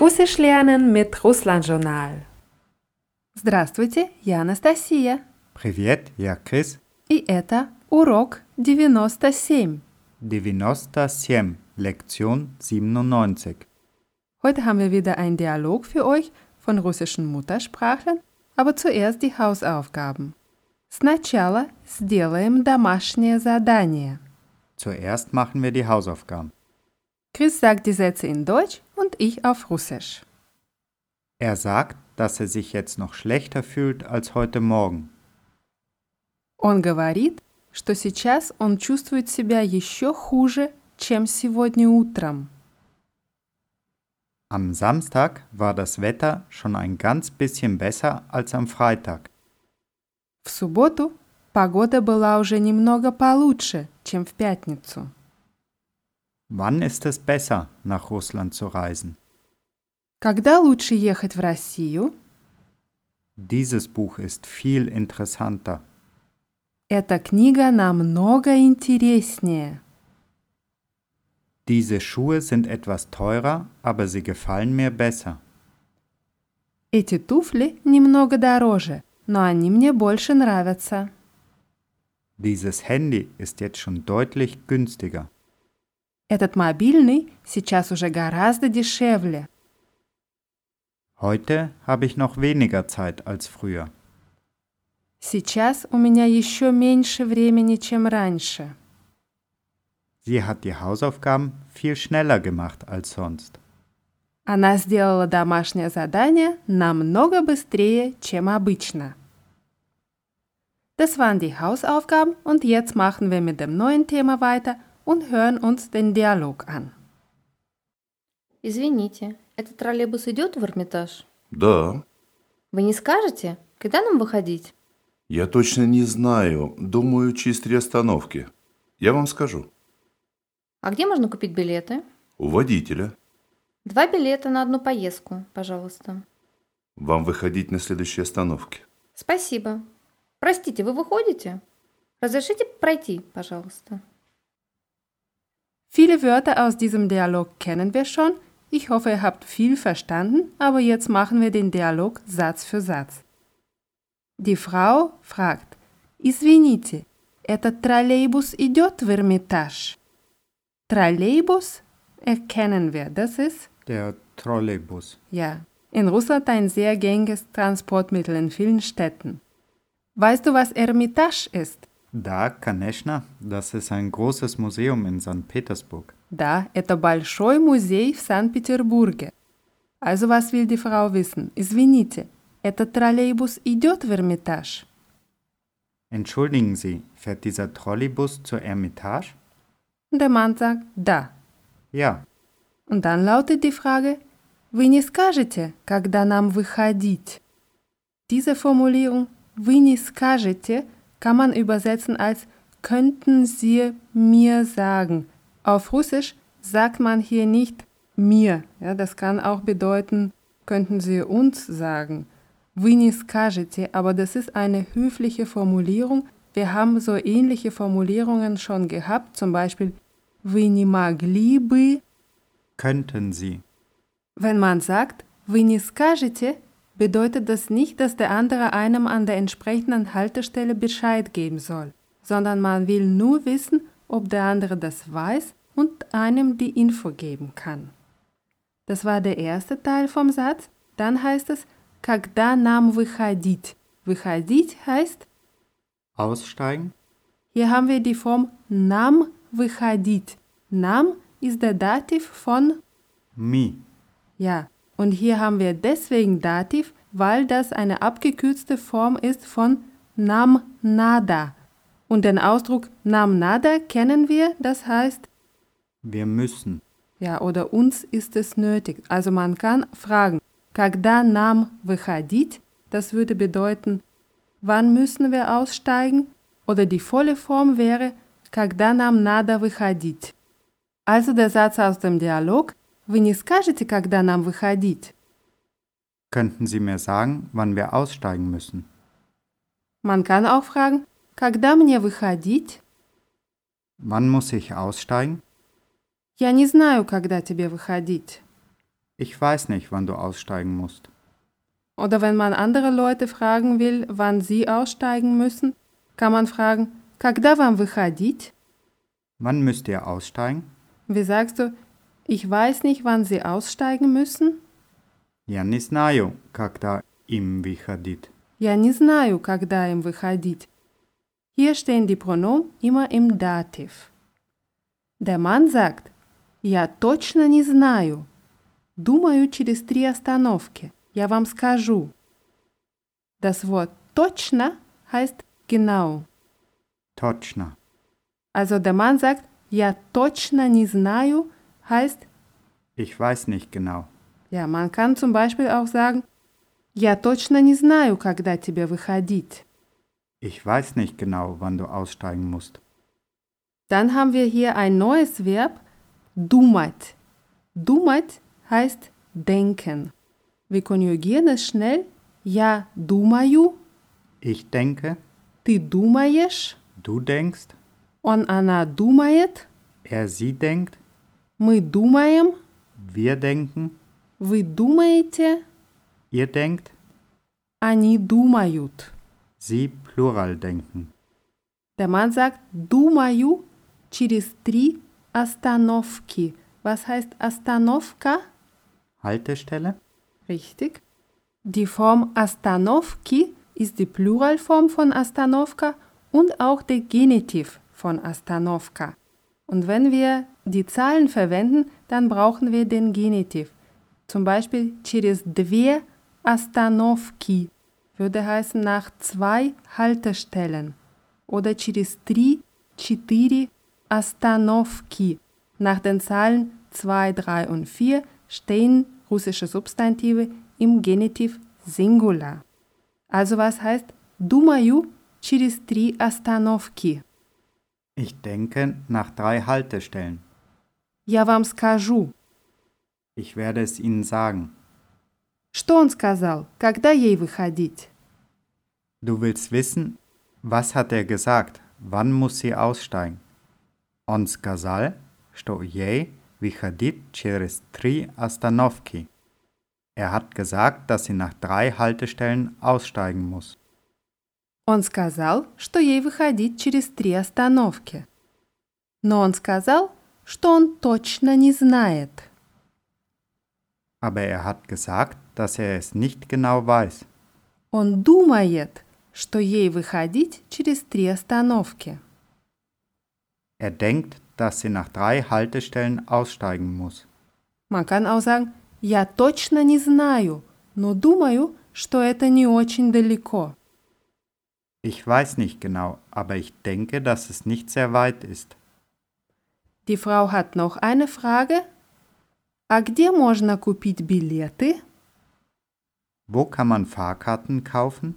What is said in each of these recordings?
Russisch lernen mit Russland-Journal. Здравствуйте, я Анастасия. Привет, я Крис. И это урок 97. 97, Lektion 97. Heute haben wir wieder einen Dialog für euch von russischen Muttersprachlern, aber zuerst die Hausaufgaben. Сначала сделаем домашнее задание. Zuerst machen wir die Hausaufgaben. Chris sagt die Sätze in Deutsch und ich auf Russisch. Er sagt, dass er sich jetzt noch schlechter fühlt als heute Morgen. Он говорит, что сейчас он чувствует себя еще хуже, чем сегодня утром. Am Samstag war das Wetter schon ein ganz bisschen besser als am Freitag. В субботу погода была уже немного получше, чем в пятницу. Wann ist es besser, nach Russland zu reisen? Когда лучше ехать в Россию? Dieses Buch ist viel interessanter. Эта книга намного интереснее. Diese Schuhe sind etwas teurer, aber sie gefallen mir besser. Эти туфли немного дороже, но они мне больше нравятся. Dieses Handy ist jetzt schon deutlich günstiger. Этот мобильный сейчас уже гораздо дешевле. Heute habe ich noch weniger Zeit als früher. Сейчас у меня еще меньше времени, чем раньше. Sie hat die Hausaufgaben viel schneller gemacht als sonst. Она сделала домашнее задание намного быстрее, чем обычно. Das waren die Hausaufgaben und jetzt machen wir mit dem neuen Thema weiter und hören uns den Dialog an. Извините, этот троллейбус идет в Эрмитаж? Да, Вы не скажете, когда нам выходить? я точно не знаю. Думаю, через три остановки. Я вам скажу. А где можно купить билеты? У водителя. Два билета на одну поездку, пожалуйста. Вам выходить на следующей остановке. Спасибо. Простите, вы выходите? Разрешите пройти, пожалуйста. Viele Wörter aus diesem Dialog kennen wir schon. Ich hoffe, ihr habt viel verstanden, aber jetzt machen wir den Dialog Satz für Satz. Die Frau fragt, Извините, этот троллейбус идет в Эрмитаж? Троллейбus erkennen wir, das ist, Der Trolleybus. ja, in Russland ein sehr gängiges Transportmittel in vielen Städten. Weißt du, was Ermitage ist? Da, конечно, das ist ein großes Museum in St. Petersburg. Да, это большой музей в Санкт-Петербурге. Also was will die Frau wissen? Извините, этот троллейбус идет в Эрмитаж? Entschuldigen Sie, fährt dieser Trolleybus zur Ermitage? Der Mann sagt да. Ja. Und dann lautet die Frage, вы не скажете, когда нам выходить? Diese Formulierung, вы не скажете, kann man übersetzen als könnten Sie mir sagen. Auf Russisch sagt man hier nicht mir. Ja, das kann auch bedeuten, könnten Sie uns sagen. Вы не скажете, aber das ist eine höfliche Formulierung. Wir haben so ähnliche Formulierungen schon gehabt, zum Beispiel вы не могли бы. Könnten Sie. Wenn man sagt, вы не скажете, bedeutet das nicht, dass der andere einem an der entsprechenden Haltestelle Bescheid geben soll, sondern man will nur wissen, ob der andere das weiß und einem die Info geben kann. Das war der erste Teil vom Satz. Dann heißt es, когда нам выходить. Выходить heißt, Aussteigen? hier haben wir die Form нам выходить. Nam ist der Dativ von Mi. Ja, und hier haben wir deswegen Dativ, weil das eine abgekürzte Form ist von nam nada. Und den Ausdruck nam nada kennen wir, das heißt, Wir müssen. ja, oder uns ist es nötig. Also man kann fragen, когда нам выходить, das würde bedeuten, wann müssen wir aussteigen? Oder die volle Form wäre, когда нам надо выходить. Also der Satz aus dem Dialog, вы не скажете, когда нам выходить? Könnten Sie mir sagen, wann wir aussteigen müssen? Man kann auch fragen, когда мне выходить? Wann muss ich aussteigen? Я не знаю, когда тебе выходить. Ich weiß nicht, wann du aussteigen musst. Oder wenn man andere Leute fragen will, wann sie aussteigen müssen, kann man fragen, когда вам выходить? Wann müsst ihr aussteigen? Wie sagst du, ich weiß nicht, wann sie aussteigen müssen? Я не знаю, когда им выходить. Я не знаю, когда им выходить. Hier stehen die Pronomen immer im Dativ. Der Mann sagt, я точно не знаю. Думаю, через три остановки. Я вам скажу. Das Wort точно heißt genau. Точно. Also der Mann sagt, я точно не знаю, heißt, Ich weiß nicht genau. ja, man kann zum Beispiel auch sagen, я точно не знаю, когда тебе выходить. Ich weiß nicht genau, wann du aussteigen musst. Dann haben wir hier ein neues Verb, думать. Думать heißt denken. Wir konjugieren es schnell. Я думаю, Ich denke, ты думаешь, du denkst, он, она думает, er, sie denkt, мы думаем, wir denken, вы думаете, ihr denkt, они думают. sie Plural denken. Der Mann sagt думаю через три остановки. Was heißt остановка? Haltestelle? Richtig. Die Form остановки ist die Pluralform von остановка und auch der Genitiv von остановка. Und wenn wir die Zahlen verwenden, dann brauchen wir den Genitiv. Zum Beispiel через две остановки würde heißen nach zwei Haltestellen. Oder через три, четыре остановки. Nach den Zahlen 2, 3 und 4 stehen russische Substantive im Genitiv Singular. Also was heißt думаю через три остановки? Ich denke nach drei Haltestellen. Я вам скажу. Ich werde es ihnen sagen. Что он сказал? Когда ей выходить? Du willst wissen, was hat er gesagt? Wann muss sie aussteigen? Он сказал, что ей выходить через три остановки. Er hat gesagt, dass sie nach drei Haltestellen aussteigen muss. Он сказал, что ей выходить через три остановки. Но он сказал, что он точно не знает. Aber er hat gesagt, dass er es nicht genau weiß. Он думает, что ей выходить через три остановки. Er denkt, dass sie nach drei Haltestellen aussteigen muss. Man kann auch sagen, я точно не знаю, но думаю, что это не очень далеко. Ich weiß nicht genau, aber ich denke, dass es nicht sehr weit ist. Die Frau hat noch eine Frage. А где можно купить билеты? Wo kann man Fahrkarten kaufen?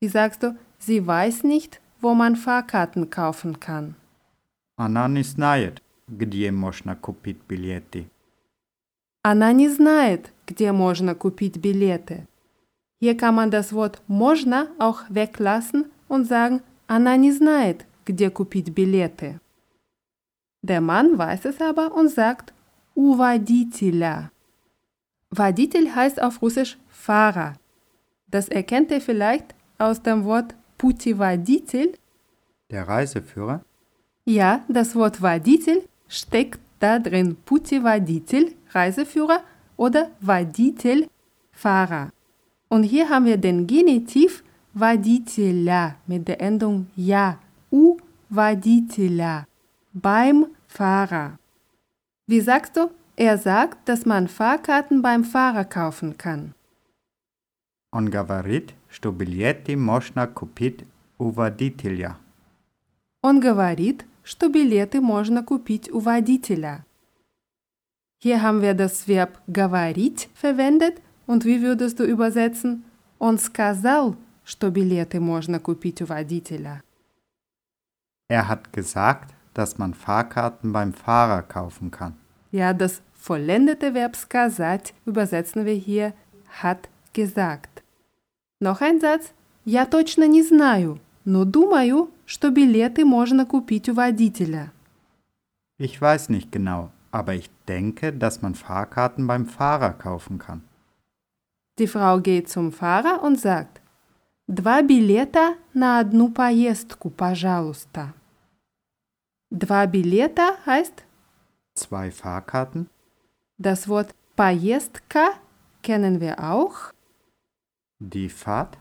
Wie sagst du, sie weiß nicht, wo man Fahrkarten kaufen kann. Она не знает, где можно купить билеты. Она не знает, где можно купить билеты. Hier kann man das Wort можно auch weglassen und sagen, она не знает, где купить билеты. Der Mann weiß es aber und sagt у водителя. Водитель heißt auf Russisch Fahrer. Das erkennt ihr vielleicht aus dem Wort путеводитель. Der Reiseführer? Ja, das Wort водитель steckt da drin. Путеводитель, Reiseführer oder водитель, Fahrer. Und hier haben wir den Genitiv водителя mit der Endung ja. У водителя. Beim Fahrer. Wie sagst du? Er sagt, dass man Fahrkarten beim Fahrer kaufen kann. Он говорит, что билеты можно купить у водителя. Он говорит, что билеты можно купить у водителя. Hier haben wir das Verb говорить verwendet und wie würdest du übersetzen? Он сказал, что билеты можно купить у водителя. Er hat gesagt, dass man Fahrkarten beim Fahrer kaufen kann. Ja, das vollendete Verb сказать übersetzen wir hier hat gesagt. Noch ein Satz. Я точно не знаю, но думаю, что билеты можно купить у водителя. Ich weiß nicht genau, aber ich denke, dass man Fahrkarten beim Fahrer kaufen kann. Die Frau geht zum Fahrer und sagt, Два билета на одну поездку, пожалуйста. Два билета heißt Zwei Fahrkarten, das Wort поездка kennen wir auch. die Fahrt,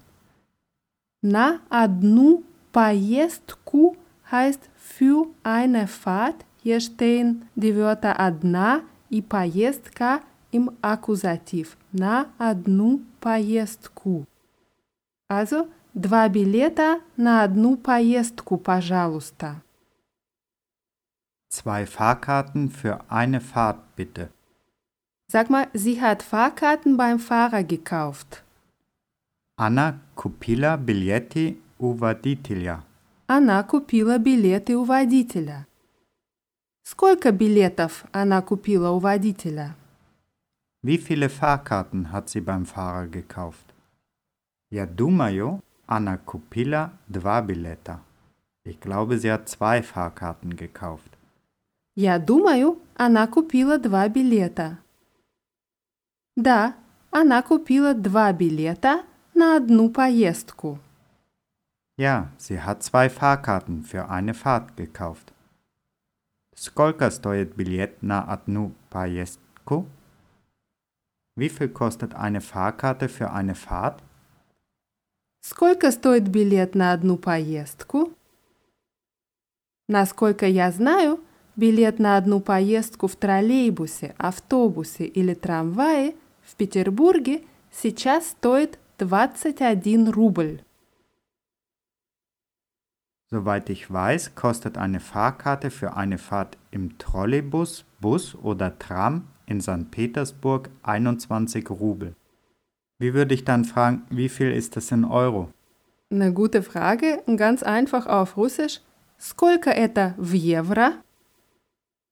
На одну поездку heißt für eine Fahrt. Hier stehen die Wörter одна и поездка im Akkusativ. На одну поездку. Also, два билета на одну поездку, пожалуйста. zwei Fahrkarten für eine Fahrt bitte. Sag mal, sie hat Fahrkarten beim Fahrer gekauft. Anna купила билети у водителя. Она купила билеты у водителя. Сколько билетов она купила у водителя? Wie viele Fahrkarten hat sie beim Fahrer gekauft? Ja думаю, Anna купила два билета. Ich glaube, sie hat zwei Fahrkarten gekauft. Я думаю, она купила два билета. Да, она купила два билета на одну поездку. Ja, sie hat zwei Fahrkarten für eine Fahrt gekauft. Сколько стоит билет на одну поездку? Wie viel kostet eine Fahrkarte für eine Fahrt? Сколько стоит билет на одну поездку? Насколько я знаю, билет на одну поездку в троллейбусе, автобусе или трамвае в Петербурге сейчас стоит 21 рубль. Soweit ich weiß, kostet eine Fahrkarte für eine Fahrt im Trolleybus, Bus oder Tram in St. Petersburg 21 Rubel. Wie würde ich dann fragen, wie viel ist das in Euro? Eine gute Frage, ganz einfach auf Russisch. Сколько это в евро?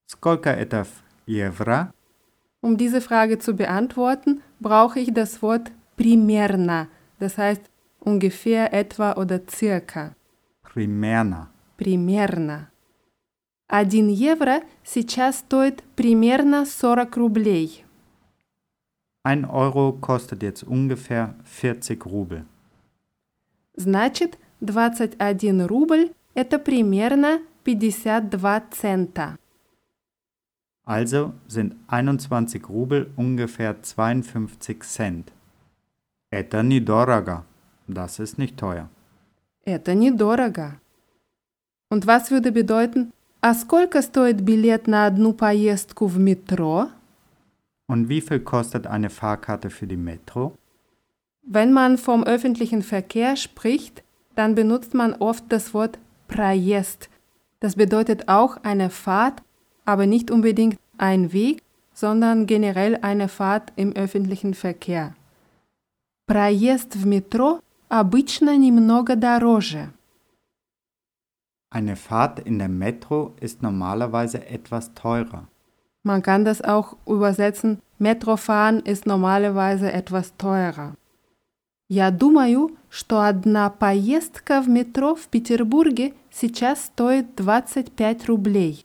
Сколько это в евро? Um diese Frage zu beantworten, brauche ich das Wort примерно, das heißt ungefähr, etwa oder circa. Примерно. Примерно. Один евро сейчас стоит примерно 40 рублей. Ein Euro kostet jetzt ungefähr 40 Rubel. Значит, 21 рубль – это примерно 52 цента. Also sind 21 Rubel ungefähr 52 Cent. Это недорого. Das ist nicht teuer. Это недорого. Und was würde bedeuten, а сколько стоит билет на одну поездку в метро? Und wie viel kostet eine Fahrkarte für die Metro? Wenn man vom öffentlichen Verkehr spricht, dann benutzt man oft das Wort проезд. Das bedeutet auch eine Fahrt, aber nicht unbedingt ein Weg, sondern generell eine Fahrt im öffentlichen Verkehr. Проезд в метро обычно немного дороже. Eine Fahrt in der Metro ist normalerweise etwas teurer. Man kann das auch übersetzen, Metrofahren ist normalerweise etwas teurer. Я думаю, что одна поездка в метро в Петербурге сейчас стоит 25 рублей.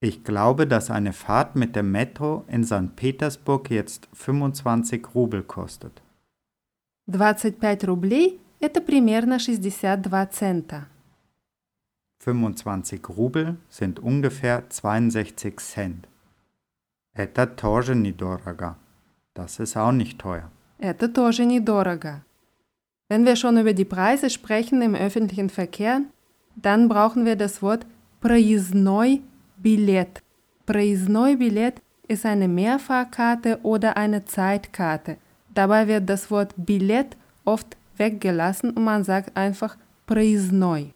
Ich glaube, dass eine Fahrt mit der Metro in St. Petersburg jetzt 25 Rubel kostet. 25 рублей – это примерно 62 цента. 25 Rubel sind ungefähr 62 Cent. Это тоже недорого. Das ist auch nicht teuer. Это тоже недорого. Wenn wir schon über die Preise sprechen im öffentlichen Verkehr, dann brauchen wir das Wort проездной билет. Проездной билет ist eine Mehrfahrkarte oder eine Zeitkarte. Dabei wird das Wort Билет oft weggelassen und man sagt einfach проездной.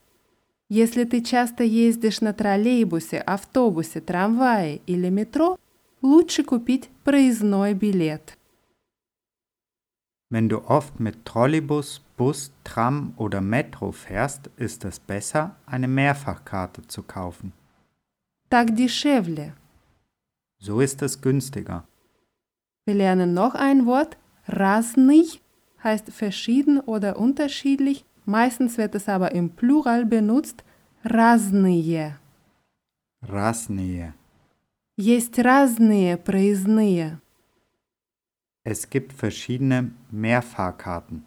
Если ты часто ездишь на троллейбусе, автобусе, трамвае или метро, лучше купить проездной билет. Wenn du oft mit Trolleybus, Bus, Tram oder Metro fährst, ist es besser, eine Mehrfachkarte zu kaufen. Так дешевле. So ist es günstiger. Wir lernen noch ein Wort. Разный heißt verschieden oder unterschiedlich. Meistens wird es aber im Plural benutzt. Разные. Разные. Есть разные проездные. Es gibt verschiedene Mehrfahrkarten.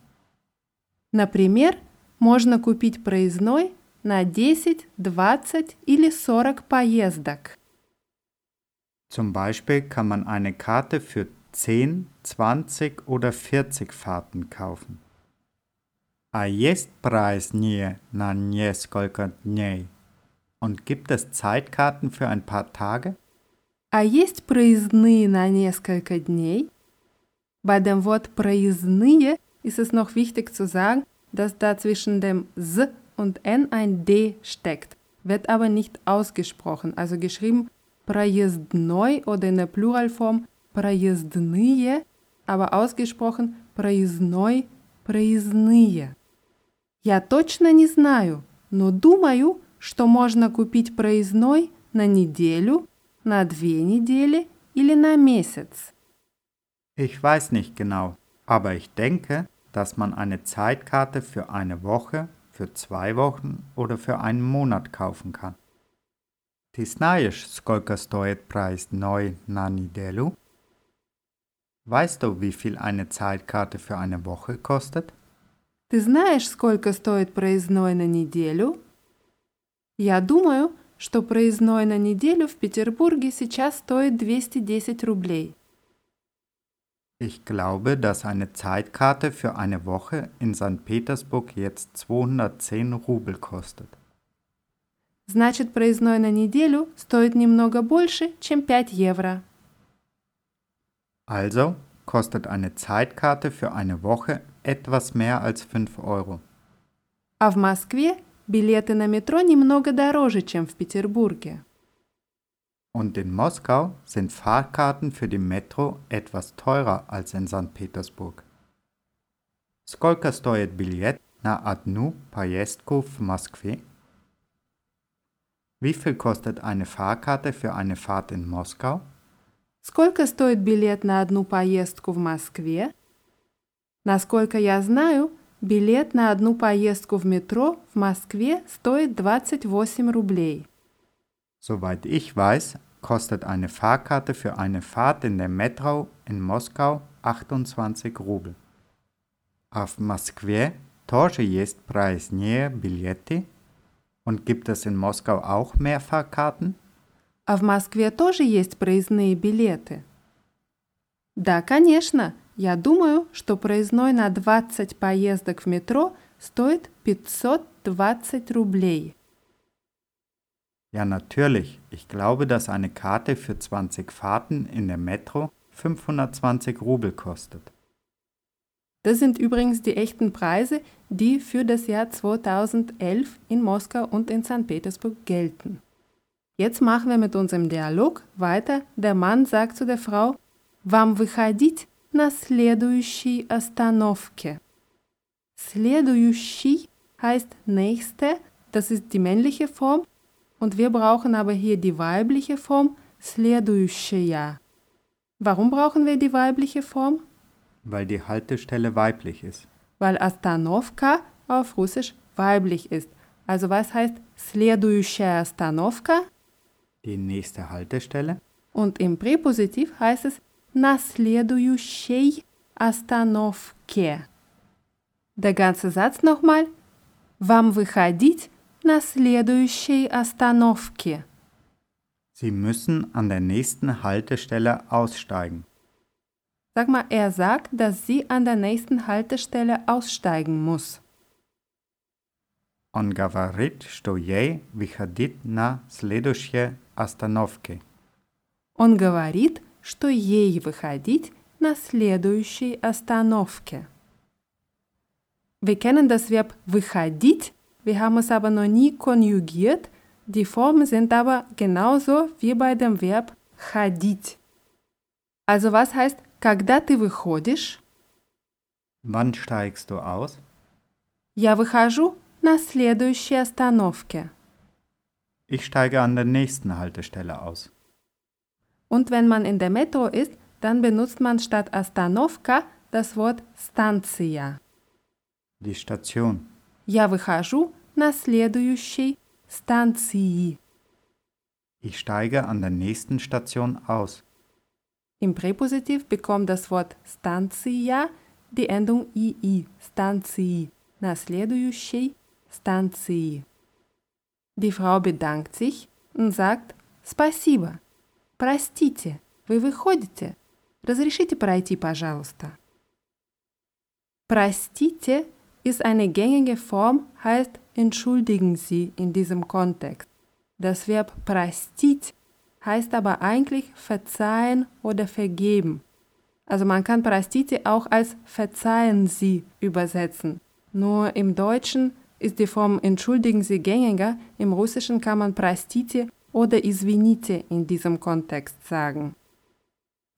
Например, можно купить проездной на 10, 20 или 40 поездок. Zum Beispiel kann man eine Karte für 10, 20 oder 40 Fahrten kaufen. А есть празднее на несколько дней? Und gibt es Zeitkarten für ein paar Tage? А есть проездные на несколько дней? Bei dem Wort проездные ist es noch wichtig zu sagen, dass da zwischen dem S und N ein D steckt, wird aber nicht ausgesprochen, also geschrieben проездной oder in der Pluralform проездные, aber ausgesprochen проездной, проездные. Я точно не знаю, но думаю, что можно купить проездной на неделю, на две недели или на месяц. Ich weiß nicht genau, aber ich denke, dass man eine Zeitkarte für eine Woche, für zwei Wochen oder für einen Monat kaufen kann. Ты знаешь, сколько стоит проездной на неделю? Weißt du, wie viel eine Zeitkarte für eine Woche kostet? Ты знаешь, сколько стоит проездной на неделю? Я думаю, что проездной на неделю в Петербурге сейчас стоит 210 рублей. Ich glaube, dass eine Zeitkarte für eine Woche in St. Petersburg jetzt 210 Rubel kostet. Значит, проездной на неделю стоит немного больше, чем 5 евро. Also kostet eine Zeitkarte für eine Woche etwas mehr als 5 Euro. А в Москве билеты на метро немного дороже, чем в Петербурге. Und in Moskau sind Fahrkarten für die Metro etwas teurer als in St. Petersburg. Сколько стоит билет на одну поездку в Москве? Wie viel kostet eine Fahrkarte für eine Fahrt in Moskau? Сколько стоит билет на одну поездку в Москве? Насколько я знаю, билет на одну поездку в метро в Москве стоит 28 рублей. Soweit ich weiß, kostet eine Fahrkarte für eine Fahrt in der Metro in Moskau 28 Rubel. А в Москве тоже есть проездные билеты? Und gibt es in Moskau auch Mehrfahrkarten? А в Москве тоже есть проездные билеты? Да, конечно. Я думаю, что проездной на 20 поездок в метро стоит 520 рублей. Ja, natürlich. Ich glaube, dass eine Karte für 20 Fahrten in der Metro 520 Rubel kostet. Das sind übrigens die echten Preise, die für das Jahr 2011 in Moskau und in St. Petersburg gelten. Jetzt machen wir mit unserem Dialog weiter. Der Mann sagt zu der Frau, Вам выходить на следующей остановке. Следующий heißt nächste, das ist die männliche Form und wir brauchen aber hier die weibliche Form следующая. Warum brauchen wir die weibliche Form? Weil die Haltestelle weiblich ist. Weil остановка auf Russisch weiblich ist. Also was heißt следующая остановка? Die nächste Haltestelle. Und im Präpositiv heißt es на следующей остановке. Der ganze Satz nochmal. Вам выходить на следующей остановке. Sie müssen an der nächsten Haltestelle aussteigen. Sag mal, er sagt, dass sie an der nächsten Haltestelle aussteigen muss. Он говорит, что ей выходить на следующей остановке. Он говорит, что ей выходить на следующей остановке. Wir kennen das Verb выходить, wir haben es aber noch nie konjugiert. Die Formen sind aber genauso wie bei dem Verb ходить. Also was heißt, когда ты выходишь? Wann steigst du aus? Я выхожу на следующей остановке. Ich steige an der nächsten Haltestelle aus. Und wenn man in der Metro ist, dann benutzt man statt остановка das Wort станция. Die Station. Я выхожу на следующей станции. Ich steige an der nächsten Station aus. Im Präpositiv bekommt das Wort станция die Endung ii, станции, на следующей станции. Die Frau bedankt sich und sagt «Спасибо». «Простите, вы выходите? Разрешите пройти, пожалуйста?» Простите ist eine gängige Form, heißt entschuldigen Sie in diesem Kontext. Das Verb простить heißt aber eigentlich verzeihen oder vergeben. Also man kann простите auch als verzeihen Sie übersetzen. Nur im Deutschen ist die Form entschuldigen Sie gängiger, im Russischen kann man простите oder извините in diesem Kontext sagen.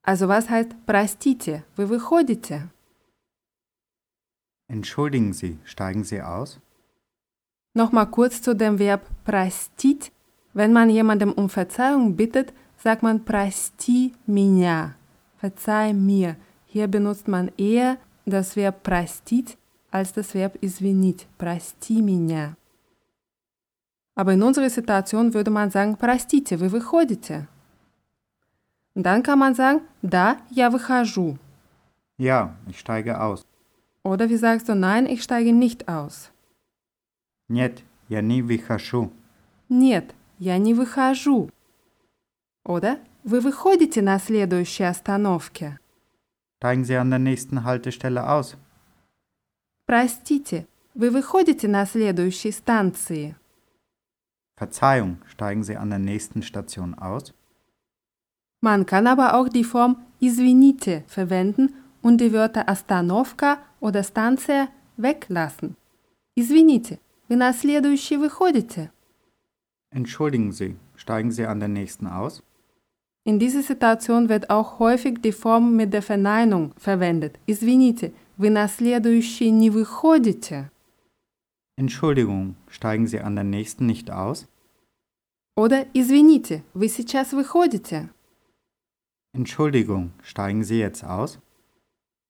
Also was heißt простите? Вы выходите? Entschuldigen Sie, steigen Sie aus? Nochmal kurz zu dem Verb простить. Wenn man jemandem um Verzeihung bittet, sagt man прости меня. Verzeih mir. Hier benutzt man eher das Verb простить als das Verb извинить. Прости меня. Aber in unserer Situation würde man sagen простите, вы выходите. Dann kann man sagen да, я выхожу. Ja, ich steige aus. Oder wie sagst du nein, ich steige nicht aus. Нет, я не выхожу. Нет, я не выхожу. Oder вы выходите на следующей остановке. Steigen Sie an der nächsten Haltestelle aus. Простите, вы выходите на следующей станции. Verzeihung, steigen Sie an der nächsten Station aus? Man kann aber auch die Form извините verwenden und die Wörter остановка oder станция weglassen. Извините, вы на следующий выходите. Entschuldigen Sie, steigen Sie an der nächsten aus? In dieser Situation wird auch häufig die Form mit der Verneinung verwendet. Извините, вы на следующий не выходите. Entschuldigung, steigen Sie an der nächsten nicht aus? Oder извините, вы сейчас выходите. Entschuldigung, steigen Sie jetzt aus?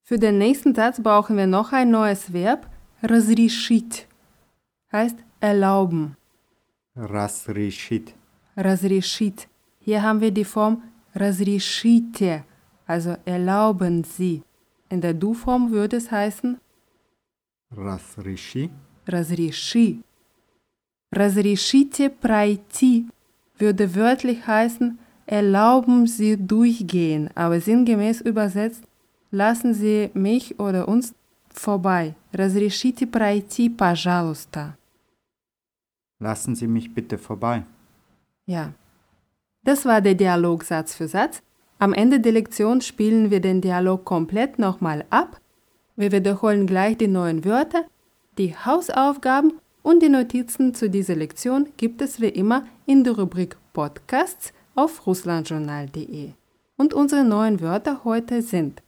Für den nächsten Satz brauchen wir noch ein neues Verb, разрешить. Heißt erlauben. Разрешить. Разрешить. Hier haben wir die Form разрешите, also erlauben Sie. In der Du-Form würde es heißen Разреши. разреши. Разрешите пройти würde wörtlich heißen erlauben Sie durchgehen, aber sinngemäß übersetzt lassen Sie mich oder uns vorbei. Разрешите пройти, пожалуйста. Lassen Sie mich bitte vorbei. Ja. Das war der Dialog Satz für Satz. Am Ende der Lektion spielen wir den Dialog komplett nochmal ab. Wir wiederholen gleich die neuen Wörter, die Hausaufgaben und die Notizen zu dieser Lektion gibt es wie immer in der Rubrik Podcasts auf russlandjournal.de. Und unsere neuen Wörter heute sind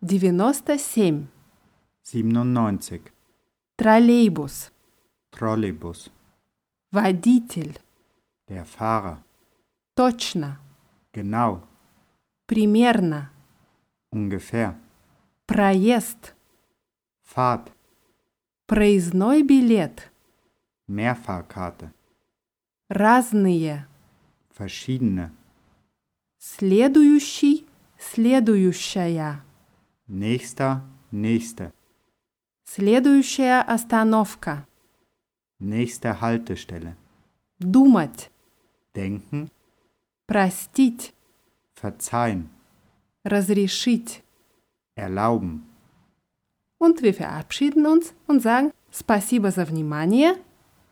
97, 97. Троллейбус, Trolleybus. водитель, Der Fahrer. точно, Genau. Примерно, Ungefähr. проезд, Fahrt. проездной билет, Mehrfahrkarte. разные, Verschiedene. следующий, следующая, Nächster. Nächste. следующая остановка, Nächste Haltestelle. думать, Denken. простить, Verzeihen. разрешить. Erlauben. Und wir verabschieden uns und sagen Спасибо за внимание,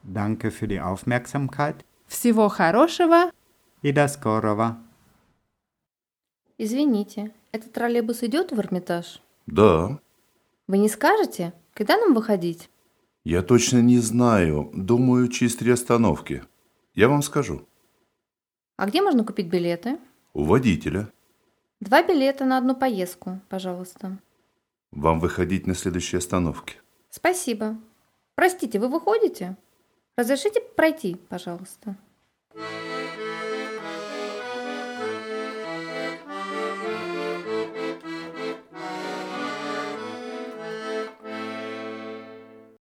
Danke für die Aufmerksamkeit. всего хорошего. И до скорого. Извините, этот троллейбус идет в Эрмитаж? Да, Вы не скажете, когда нам выходить? я точно не знаю. Думаю, через три остановки. Я вам скажу. А где можно купить билеты? У водителя. Два билета на одну поездку, пожалуйста. Вам выходить на следующей остановке. Спасибо. Простите, вы выходите? Разрешите пройти, пожалуйста.